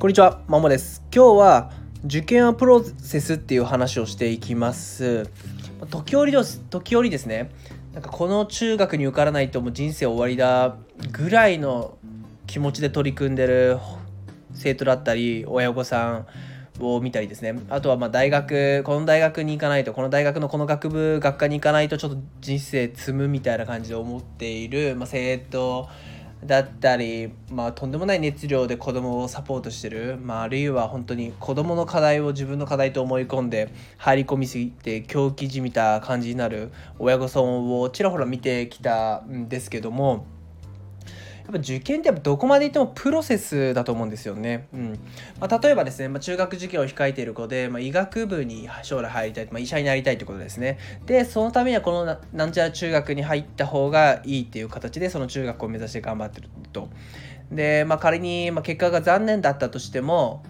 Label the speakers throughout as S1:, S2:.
S1: こんにちは、まもです。今日は受験プロセスっていう話をしていきます。時折です、時折ですね、なんかこの中学に受からないともう人生終わりだぐらいの気持ちで取り組んでる生徒だったり、親御さん、を見たりですねあとはま大学この大学に行かないとこの大学のこの学部学科に行かないとちょっと人生積むみたいな感じで思っている、まあ、生徒だったり、まあ、とんでもない熱量で子供をサポートしてる、まあ、あるいは本当に子供の課題を自分の課題と思い込んで入り込みすぎて狂気じみた感じになる親御さんをちらほら見てきたんですけどもやっぱ受験ってやっぱどこまでいってもプロセスだと思うんですよね。うんまあ、例えばですね、まあ、中学受験を控えている子で、まあ、医学部に将来入りたい、まあ、医者になりたいってことですね。で、そのためにはこのなんちゃら中学に入った方がいいっていう形でその中学を目指して頑張ってると。で、まあ、仮に、ま、結果が残念だったとしても、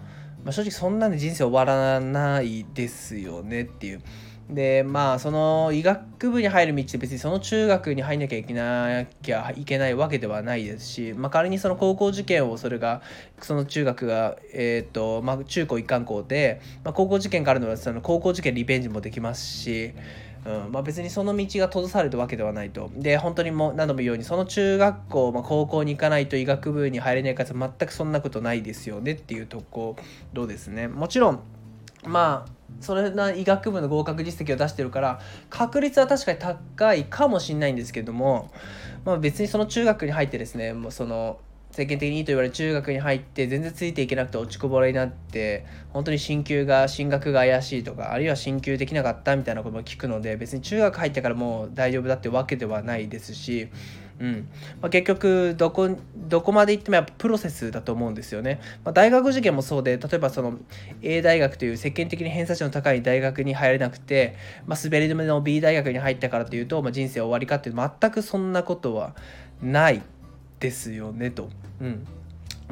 S1: まあ、正直そんなんで人生終わらないですよねっていう。でまあその医学部に入る道って別にその中学に入んなきゃいけなきゃいけないわけではないですし、まあ、仮にその高校受験をそれがその中学が、えーとまあ、中高一貫校で、まあ、高校受験からのその高校受験リベンジもできますし、うんまあ、別にその道が閉ざされたわけではないと。で本当にもう何度も言うようにその中学校、まあ、高校に行かないと医学部に入れないか全くそんなことないですよねっていうところですね。もちろんまあそれな医学部の合格実績を出してるから確率は確かに高いかもしれないんですけども、まあ、別にその中学に入ってですねもうその世間的にいいと言われる中学に入って全然ついていけなくて落ちこぼれになって本当に進級が進学が怪しいとかあるいは進級できなかったみたいなことも聞くので別に中学入ってからもう大丈夫だってわけではないですしうん。まあ、結局どこどこまで行ってもやっぱプロセスだと思うんですよね、まあ、大学受験もそうで例えばその A 大学という世間的に偏差値の高い大学に入れなくて、まあ、滑り止めの B 大学に入ったからというと、まあ、人生終わりかっていう全くそんなことはないですよねと。うん。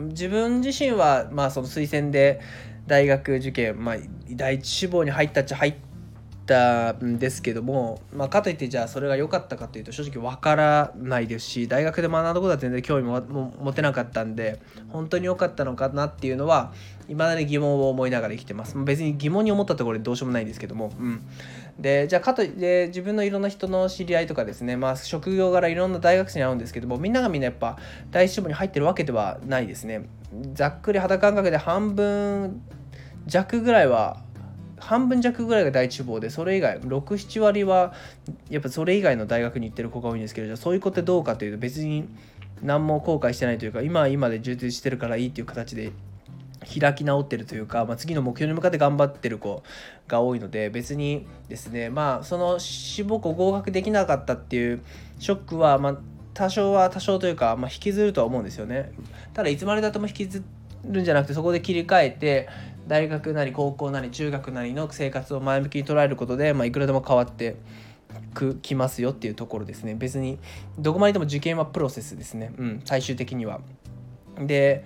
S1: 自分自身は、まあ、その推薦で大学受験、まあ、第一志望に入ったっちゃ入ったたんですけども、まあ、かといってじゃあそれが良かったかというと正直わからないですし大学で学んだことは全然興味も持てなかったんで本当に良かったのかなっていうのはいまだに疑問を思いながら生きてます。別に疑問に思ったところでどうしようもないんですけども、うん、でじゃあかといって自分のいろんな人の知り合いとかですねまあ職業柄いろんな大学生に会うんですけどもみんながみんなやっぱ第一志望に入ってるわけではないですね。ざっくり肌感覚で半分弱ぐらいは半分弱ぐらいが第一志望でそれ以外67割はやっぱそれ以外の大学に行ってる子が多いんですけどじゃあそういう子ってどうかというと別に何も後悔してないというか今は今で充実してるからいいっていう形で開き直ってるというか、まあ、次の目標に向かって頑張ってる子が多いので別にですねまあその志望校合格できなかったっていうショックはまあ多少は多少というか、まあ、引きずるとは思うんですよね。ただいつまでだとも引きずるんじゃなくてそこで切り替えて大学なり高校なり中学なりの生活を前向きに捉えることで、まあ、いくらでも変わってくきますよっていうところですね別にどこまででも受験はプロセスですね、うん、最終的には。で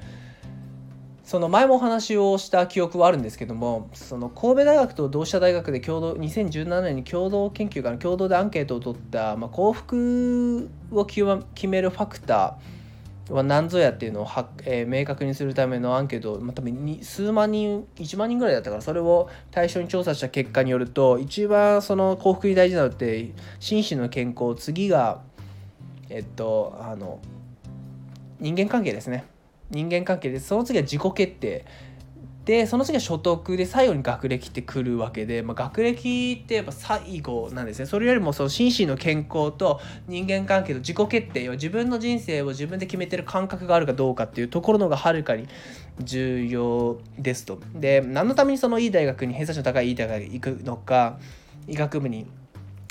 S1: その前もお話をした記憶はあるんですけどもその神戸大学と同志社大学で共同2017年に共同研究かな共同でアンケートを取った、まあ、幸福を決めるファクターは何ぞやっていうのをは、えー、明確にするためのアンケート、まあ、多分数万人1万人ぐらいだったからそれを対象に調査した結果によると一番その幸福に大事なのって心身の健康次がえっとあの人間関係ですね。人間関係でその次は自己決定。でその次は所得で最後に学歴ってくるわけで、まあ、学歴ってやっぱ最後なんですね。それよりもその心身の健康と人間関係と自己決定を自分の人生を自分で決めてる感覚があるかどうかっていうところのがはるかに重要ですと。で何のためにそのいい大学に偏差値の高いいい大学に行くのか医学部に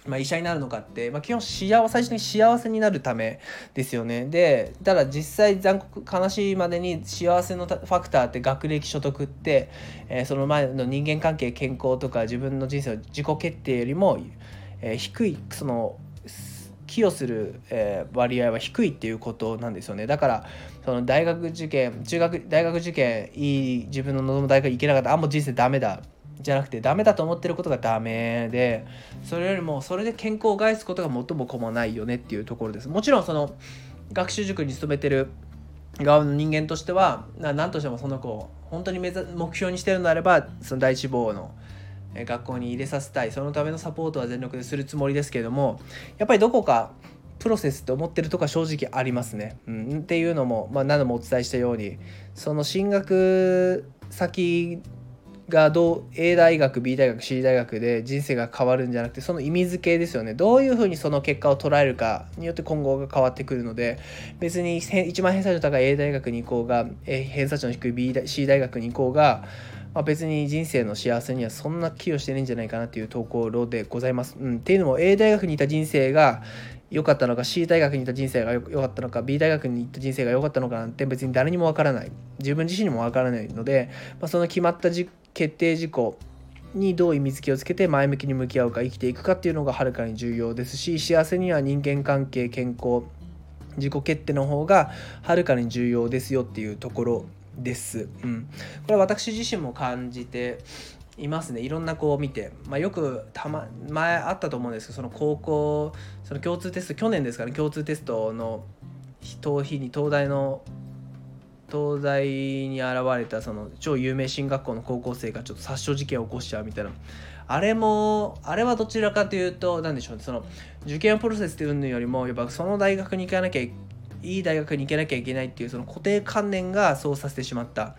S1: まあ、医者になるのかって、まあ、基本幸最初に幸せになるためですよね。でただ実際残酷悲しいまでに幸せのファクターって学歴所得って、えー、その前の人間関係健康とか自分の人生の自己決定よりも、えー、低いその寄与する、えー、割合は低いっていうことなんですよね。だからその大学受験中学大学受験いい自分の望む大学行けなかったあもう人生ダメだじゃなくてダメだと思ってることがダメでそれよりもそれで健康を害すことが最も困ないよねっていうところですもちろんその学習塾に勤めてる側の人間としては何としてもその子を本当に目目標にしてるのであればその第一志望の学校に入れさせたいそのためのサポートは全力でするつもりですけれどもやっぱりどこかプロセスって思ってるとこは正直ありますね。うん、っていうのも、まあ、何度もお伝えしたようにその進学先がどう A 大学 B 大学 C 大学で人生が変わるんじゃなくてその意味付けですよね。どういうふうにその結果を捉えるかによって今後が変わってくるので別に一番偏差値の高い A 大学に行こうが偏差値の低い B C 大学に行こうがまあ、別に人生の幸せにはそんな寄与してないんじゃないかなというところでございます。うん、っていうのも A 大学にいた人生が良かったのか C 大学に行った人生が良かったのか B 大学に行った人生が良かったのかなんて別に誰にもわからない。自分自身にもわからないので、まあ、その決まった決定事項にどう意味付けをつけて前向きに向き合うか生きていくかっていうのがはるかに重要ですし幸せには人間関係健康自己決定の方がはるかに重要ですよっていうところです。うん、これは私自身も感じていますね。いろんな子を見て、まあ、よくた、ま、前あったと思うんですけどその高校その共通テスト去年ですかね共通テストの逃避に東大の東大に現れたその超有名進学校の高校生がちょっと殺傷事件を起こしちゃうみたいな。あれもあれはどちらかというと何でしょうね。その受験プロセスというのよりもやっぱその大学に行かなきゃいい大学に行けなきゃいけないっていうその固定観念がそうさせてしまった。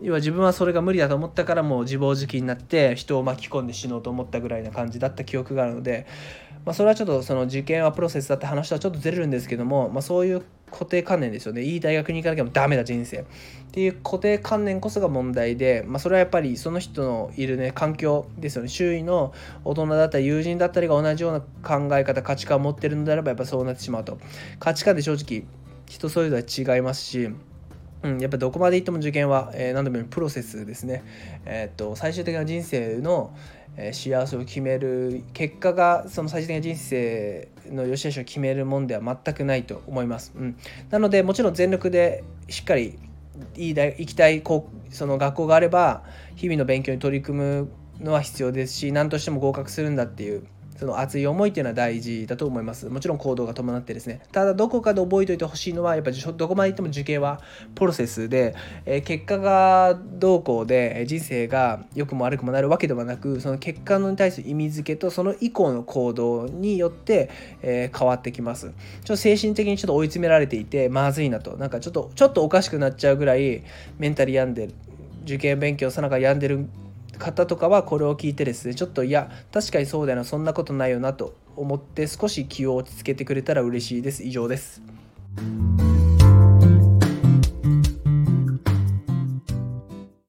S1: 要は自分はそれが無理だと思ったからもう自暴自棄になって人を巻き込んで死のうと思ったぐらいな感じだった記憶があるので、まあ、それはちょっとその受験はプロセスだって話とはちょっとずれるんですけども、まあ、そういう固定観念ですよね。いい大学に行かなきゃダメだ人生。っていう固定観念こそが問題で、まあ、それはやっぱりその人のいるね環境ですよね。周囲の大人だったり友人だったりが同じような考え方価値観を持ってるのであればやっぱそうなってしまうと。価値観で正直人それぞれ違いますしうん、やっぱどこまでいっても受験は、えー、何度も言うプロセスですね、えー、っと最終的な人生の、えー、幸せを決める結果がその最終的な人生の良し悪しを決めるもんでは全くないと思います、うん、なのでもちろん全力でしっかりいい行きたいその学校があれば日々の勉強に取り組むのは必要ですし何としても合格するんだっていうその熱い思いっていうのは大事だと思います。もちろん行動が伴ってですね。ただどこかで覚えておいてほしいのは、やっぱりどこまで行っても受験はプロセスで、えー、結果がどうこうで人生が良くも悪くもなるわけではなく、その結果に対する意味付けとその以降の行動によって、えー、変わってきます。ちょっと精神的にちょっと追い詰められていて、まずいなと。なんかちょっと、ちょっとおかしくなっちゃうぐらいメンタル病んで。受験勉強さながら病んでる方とかはこれを聞いてですねちょっといや確かにそうだよなそんなことないよなと思って少し気を落ち着けてくれたら嬉しいです以上です。